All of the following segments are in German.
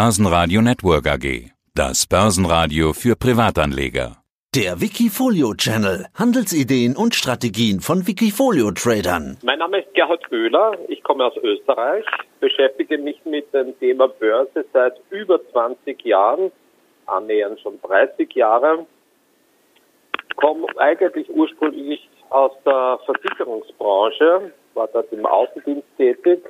Börsenradio Network AG. Das Börsenradio für Privatanleger. Der Wikifolio Channel. Handelsideen und Strategien von Wikifolio Tradern. Mein Name ist Gerhard Böhler. Ich komme aus Österreich, beschäftige mich mit dem Thema Börse seit über 20 Jahren, annähernd schon 30 Jahre. Komme eigentlich ursprünglich aus der Versicherungsbranche, war dort im Außendienst tätig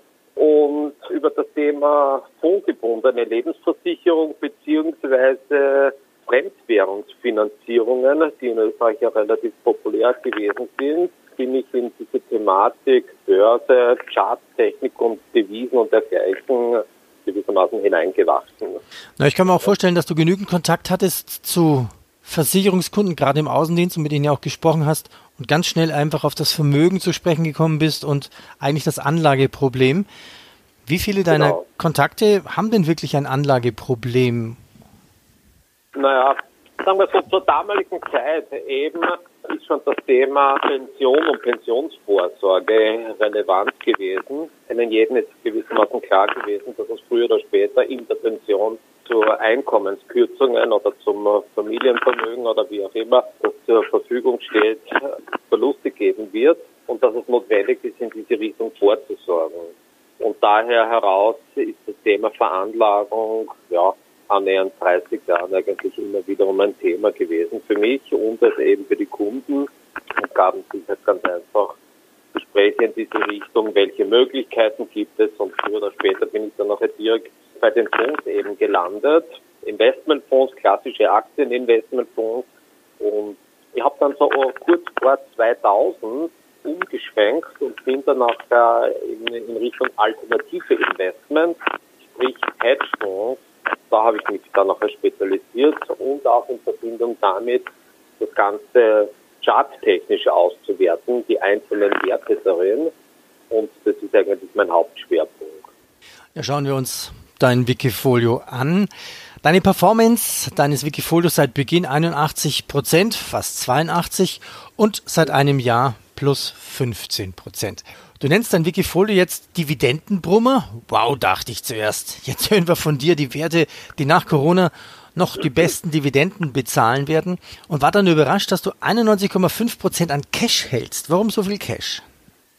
Thema fondgebundene Lebensversicherung beziehungsweise Fremdwährungsfinanzierungen, die in Österreich ja relativ populär gewesen sind, bin ich in diese Thematik Börse, Charttechnik und Devisen und dergleichen gewissermaßen hineingewachsen. Na, ich kann mir auch vorstellen, dass du genügend Kontakt hattest zu Versicherungskunden, gerade im Außendienst und mit denen ja auch gesprochen hast und ganz schnell einfach auf das Vermögen zu sprechen gekommen bist und eigentlich das Anlageproblem. Wie viele deiner genau. Kontakte haben denn wirklich ein Anlageproblem? Naja, sagen wir so, zur damaligen Zeit eben ist schon das Thema Pension und Pensionsvorsorge relevant gewesen. Einen jeden ist gewissermaßen klar gewesen, dass es früher oder später in der Pension zu Einkommenskürzungen oder zum Familienvermögen oder wie auch immer, das zur Verfügung steht, Verluste geben wird und dass es notwendig ist, in diese Richtung vorzusorgen. Und daher heraus ist das Thema Veranlagung, ja, annähernd 30 Jahren eigentlich immer wiederum ein Thema gewesen für mich und es eben für die Kunden und gaben sich halt ganz einfach Gespräche in diese Richtung, welche Möglichkeiten gibt es und früher oder später bin ich dann noch direkt bei den Fonds eben gelandet. Investmentfonds, klassische Aktieninvestmentfonds. Und ich habe dann so kurz vor 2000 umgeschwenkt und bin dann auch in, in Richtung alternative Investments, sprich Hedgefonds. Da habe ich mich dann auch spezialisiert und auch in Verbindung damit das Ganze charttechnisch auszuwerten, die einzelnen Werte darin. Und das ist eigentlich mein Hauptschwerpunkt. Ja, schauen wir uns dein Wikifolio an. Deine Performance deines Wikifolios seit Beginn 81 Prozent, fast 82 und seit einem Jahr plus 15 Prozent. Du nennst dein Wikifolio jetzt Dividendenbrummer? Wow, dachte ich zuerst. Jetzt hören wir von dir die Werte, die nach Corona noch die besten Dividenden bezahlen werden und war dann überrascht, dass du 91,5 Prozent an Cash hältst. Warum so viel Cash?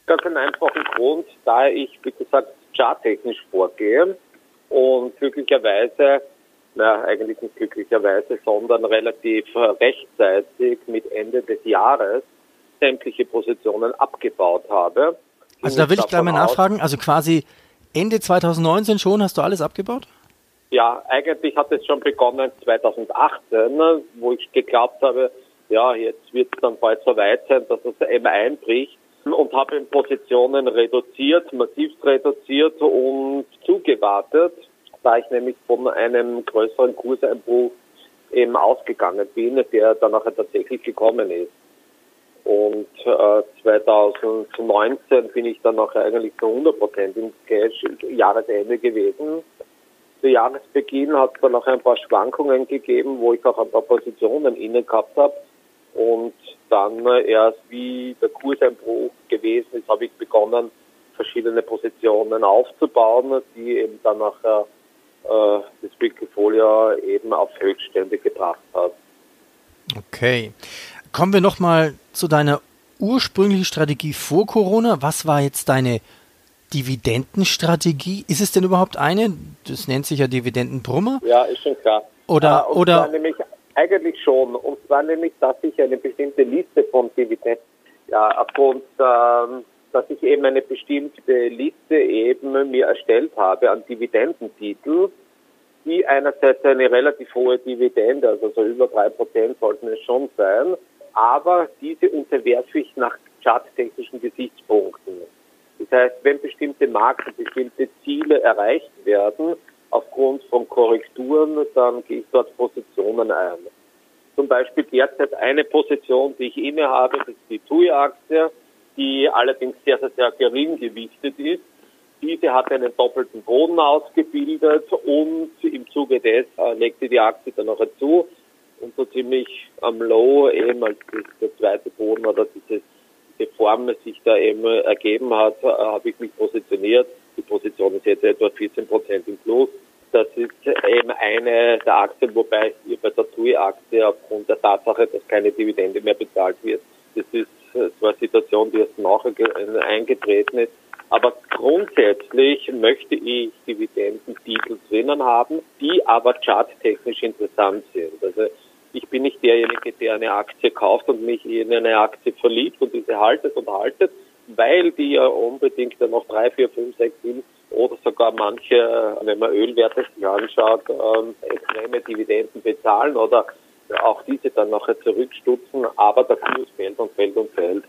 Ganz einen einfachen Grund, da ich, wie gesagt, charttechnisch vorgehe und glücklicherweise, na, eigentlich nicht glücklicherweise, sondern relativ rechtzeitig mit Ende des Jahres sämtliche Positionen abgebaut habe. Also da will ich gleich mal nachfragen, also quasi Ende 2019 schon hast du alles abgebaut? Ja, eigentlich hat es schon begonnen 2018, wo ich geglaubt habe, ja, jetzt wird es dann bald so weit sein, dass es eben einbricht und habe in Positionen reduziert, massivst reduziert und zugewartet, da ich nämlich von einem größeren Kurseinbruch eben ausgegangen bin, der dann auch tatsächlich gekommen ist. Und äh, 2019 bin ich dann auch eigentlich zu 100 Prozent im Cash Jahresende gewesen. Zu Jahresbeginn hat es dann auch ein paar Schwankungen gegeben, wo ich auch ein paar Positionen inne gehabt habe. Und dann erst wie der Kurseinbruch gewesen ist, habe ich begonnen, verschiedene Positionen aufzubauen, die eben dann nachher äh, das Wikifolio eben auf Höchststände gebracht hat. Okay. Kommen wir nochmal zu deiner ursprünglichen Strategie vor Corona. Was war jetzt deine Dividendenstrategie? Ist es denn überhaupt eine? Das nennt sich ja Dividendenbrummer. Ja, ist schon klar. Oder, äh, oder nämlich eigentlich schon. Und zwar nämlich, dass ich eine bestimmte Liste von Dividenden, ja, aufgrund, ähm, dass ich eben eine bestimmte Liste eben mir erstellt habe an Dividendentitel, die einerseits eine relativ hohe Dividende, also so über drei Prozent sollten es schon sein, aber diese unterwerfe ich nach charttechnischen Gesichtspunkten. Das heißt, wenn bestimmte Marken, bestimmte Ziele erreicht werden, aufgrund von Korrekturen, dann gehe ich dort Positionen ein. Zum Beispiel derzeit eine Position, die ich innehabe, das ist die TUI-Aktie, die allerdings sehr, sehr, sehr gering gewichtet ist. Diese hat einen doppelten Boden ausgebildet und im Zuge des äh, legte die Aktie dann noch zu und so ziemlich am Low eben als der zweite Boden oder diese, diese Form sich da eben ergeben hat, äh, habe ich mich positioniert. Die Position ist jetzt etwa 14 Prozent im Plus. das ist eben eine der Aktien, wobei hier bei der TUI-Aktie aufgrund der Tatsache, dass keine Dividende mehr bezahlt wird, das ist zwar eine Situation, die erst nachher eingetreten ist, aber grundsätzlich möchte ich Dividendentitel drinnen haben, die aber charttechnisch interessant sind. Also ich bin nicht derjenige, der eine Aktie kauft und mich in eine Aktie verliebt und diese haltet und haltet, weil die ja unbedingt dann noch drei, vier, fünf, sechs, sieben oder sogar manche, wenn man Ölwerte sich anschaut, ähm, extreme Dividenden bezahlen oder auch diese dann nachher zurückstutzen, aber der Kurs fällt und fällt und fällt.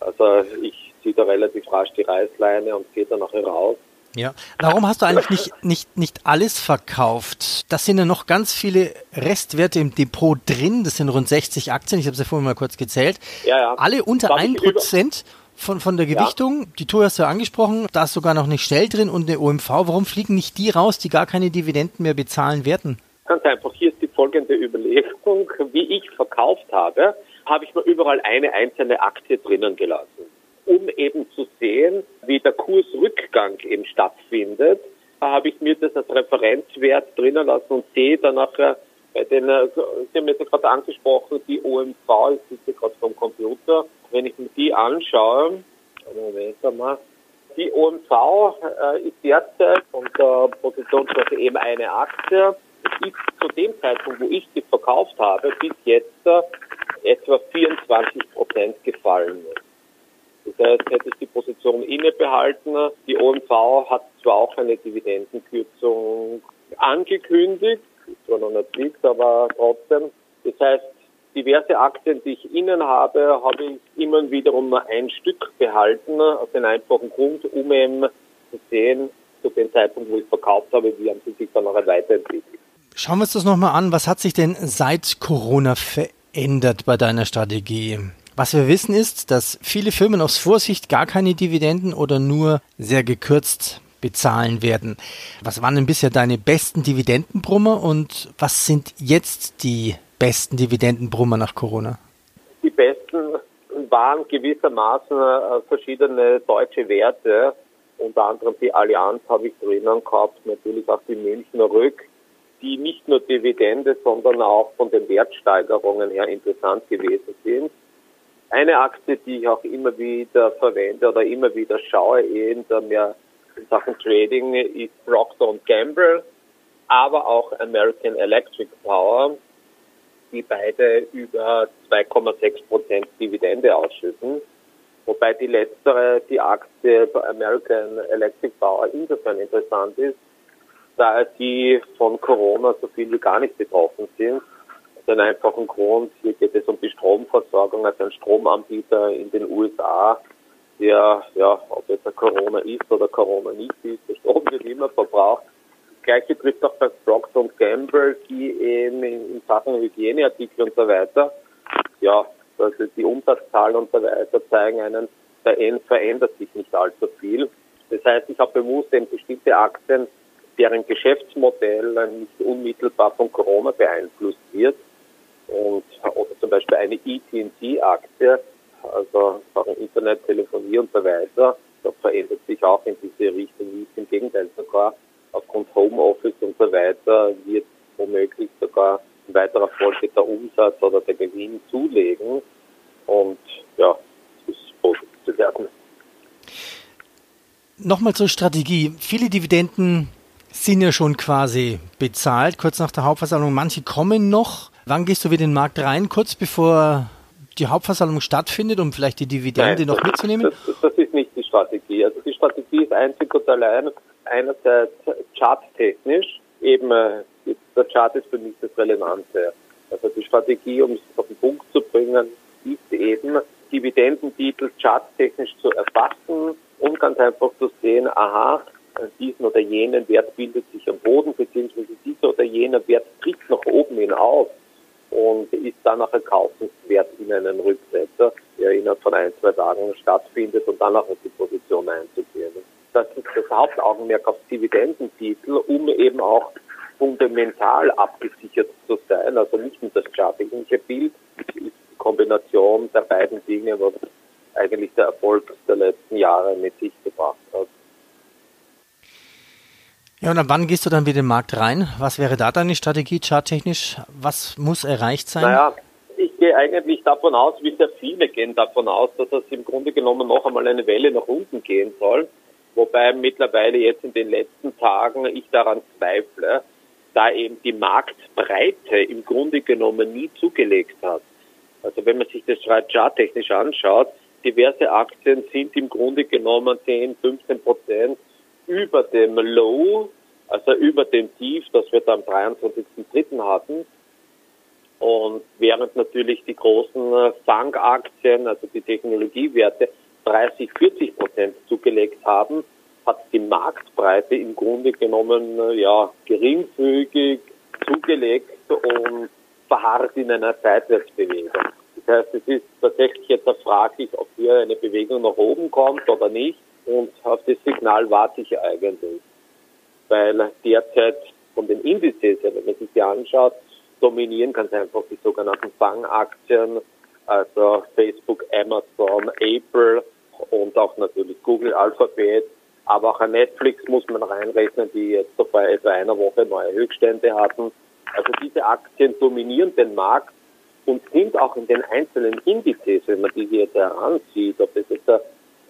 Also ich ziehe da relativ rasch die Reißleine und gehe dann nachher raus. Ja, warum hast du eigentlich nicht, nicht, nicht alles verkauft? Das sind ja noch ganz viele Restwerte im Depot drin. Das sind rund 60 Aktien. Ich habe sie ja vorhin mal kurz gezählt. Ja, ja. Alle unter Darf 1% von, von der Gewichtung. Ja. Die Tour hast du ja angesprochen. Da ist sogar noch eine Stell drin und eine OMV. Warum fliegen nicht die raus, die gar keine Dividenden mehr bezahlen werden? Ganz einfach. Hier ist die folgende Überlegung. Wie ich verkauft habe, habe ich mir überall eine einzelne Aktie drinnen gelassen um eben zu sehen, wie der Kursrückgang eben stattfindet, habe ich mir das als Referenzwert drinnen lassen und sehe dann nachher bei den, Sie haben jetzt gerade angesprochen, die OMV, ich sitze gerade vom Computer, wenn ich mir die anschaue, Moment einmal, die OMV äh, ist derzeit von der Positionsklasse eben eine Aktie, ist zu dem Zeitpunkt, wo ich sie verkauft habe, bis jetzt äh, etwa 24 Prozent gefallen. Das heißt, hätte ich die Position innebehalten. Die OMV hat zwar auch eine Dividendenkürzung angekündigt, zwar noch nicht liegt, aber trotzdem. Das heißt, diverse Aktien, die ich innen habe, habe ich immer wiederum nur ein Stück behalten, aus dem einfachen Grund, um eben zu sehen, zu dem Zeitpunkt, wo ich verkauft habe, wie haben sie sich dann noch weiterentwickelt. Schauen wir uns das nochmal an. Was hat sich denn seit Corona verändert bei deiner Strategie? Was wir wissen ist, dass viele Firmen aus Vorsicht gar keine Dividenden oder nur sehr gekürzt bezahlen werden. Was waren denn bisher deine besten Dividendenbrummer und was sind jetzt die besten Dividendenbrummer nach Corona? Die besten waren gewissermaßen äh, verschiedene deutsche Werte. Unter anderem die Allianz habe ich drinnen gehabt, natürlich auch die Münchner Rück, die nicht nur Dividende, sondern auch von den Wertsteigerungen her interessant gewesen sind. Eine Aktie, die ich auch immer wieder verwende oder immer wieder schaue, in der mir in Sachen Trading, ist Procter Gamble, aber auch American Electric Power, die beide über 2,6 Prozent Dividende ausschütten. Wobei die letztere, die Aktie American Electric Power insofern interessant ist, da die von Corona so viel wie gar nicht betroffen sind den einfachen Grund, hier geht es um die Stromversorgung, also ein Stromanbieter in den USA, der, ja, ob jetzt Corona ist oder Corona nicht ist, der Strom wird immer verbraucht. Das Gleiche trifft auch bei Procter Gamble, die eben in, Sachen Hygieneartikel und so weiter, ja, also die Umsatzzahlen und so weiter zeigen einen, da verändert sich nicht allzu viel. Das heißt, ich habe bewusst eben bestimmte Aktien, deren Geschäftsmodell nicht unmittelbar von Corona beeinflusst wird, und, oder zum Beispiel eine ET&T-Aktie, also Sachen Internet, Telefonie und so weiter, das verändert sich auch in diese Richtung nicht. Im Gegenteil sogar aufgrund Homeoffice und so weiter wird womöglich sogar in weiterer Folge der Umsatz oder der Gewinn zulegen. Und ja, das ist positiv zu werden. Nochmal zur Strategie. Viele Dividenden sind ja schon quasi bezahlt, kurz nach der Hauptversammlung. Manche kommen noch. Wann gehst du wieder in den Markt rein, kurz bevor die Hauptversammlung stattfindet, um vielleicht die Dividende Nein, noch mitzunehmen? Das, das, ist nicht die Strategie. Also die Strategie ist einzig und allein einerseits charttechnisch, eben äh, der Chart ist für mich das Relevante. Also die Strategie, um es auf den Punkt zu bringen, ist eben Dividendentitel charttechnisch zu erfassen und ganz einfach zu sehen, aha, diesen oder jenen Wert bildet sich am Boden, beziehungsweise dieser oder jener Wert tritt nach oben hinaus und ist dann nachher kaufenswert in einen Rücksetzer, der innerhalb von ein, zwei Tagen stattfindet und dann auch auf die Position einzugehen. Das ist das Hauptaugenmerk auf Dividendentitel, um eben auch fundamental abgesichert zu sein, also nicht nur das charttechnische Bild, ist die Kombination der beiden Dinge, was eigentlich der Erfolg der letzten Jahre mit sich gebracht hat. Ja, und ab wann gehst du dann wieder in den Markt rein? Was wäre da deine Strategie charttechnisch? Was muss erreicht sein? Naja, ich gehe eigentlich davon aus, wie sehr viele gehen davon aus, dass es im Grunde genommen noch einmal eine Welle nach unten gehen soll. Wobei mittlerweile jetzt in den letzten Tagen ich daran zweifle, da eben die Marktbreite im Grunde genommen nie zugelegt hat. Also wenn man sich das charttechnisch anschaut, diverse Aktien sind im Grunde genommen 10, 15 Prozent über dem Low, also über dem Tief, das wir da am 23.03. hatten. Und während natürlich die großen Bankaktien, also die Technologiewerte, 30, 40 Prozent zugelegt haben, hat die Marktbreite im Grunde genommen ja geringfügig zugelegt und verharrt in einer Seitwärtsbewegung. Das heißt, es ist tatsächlich jetzt fraglich, ob hier eine Bewegung nach oben kommt oder nicht. Und auf das Signal warte ich eigentlich. Weil derzeit von den Indizes, wenn man sich die anschaut, dominieren ganz einfach die sogenannten Fangaktien, also Facebook, Amazon, Apple und auch natürlich Google, Alphabet, aber auch an Netflix muss man reinrechnen, die jetzt vor etwa einer Woche neue Höchststände hatten. Also diese Aktien dominieren den Markt und sind auch in den einzelnen Indizes, wenn man die jetzt heranzieht, ob es jetzt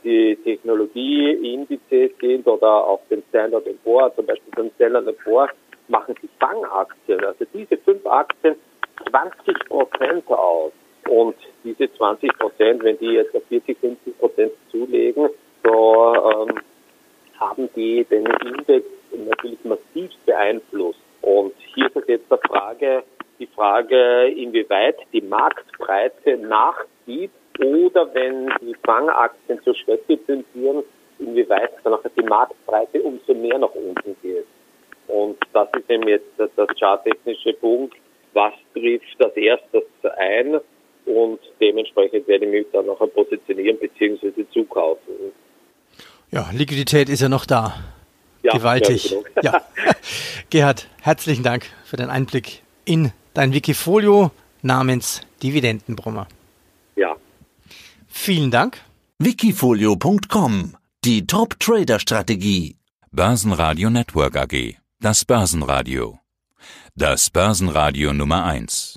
die Technologieindizes sind oder auch den Standard Poor, zum Beispiel den Standard Poor, machen die Fangaktien, also diese fünf Aktien 20 Prozent aus. Und diese 20 Prozent, wenn die jetzt auf 40, 50 Prozent zulegen, so ähm, haben die den Index natürlich massiv beeinflusst. Und hier ist jetzt die Frage, die Frage, inwieweit die Marktbreite nachzieht oder wenn die Fangaktien zur Schwäche tendieren, inwieweit dann auch die Marktbreite umso mehr nach unten geht. Und das ist eben jetzt das charttechnische Punkt. Was trifft das erstes ein? Und dementsprechend werde ich mich dann nachher positionieren bzw. zukaufen. Ja, Liquidität ist ja noch da. Ja, Gewaltig. Ja, ja. Gerhard, herzlichen Dank für den Einblick in dein Wikifolio namens Dividendenbrummer. Vielen Dank. Wikifolio.com Die Top-Trader-Strategie. Börsenradio Network AG. Das Börsenradio. Das Börsenradio Nummer 1.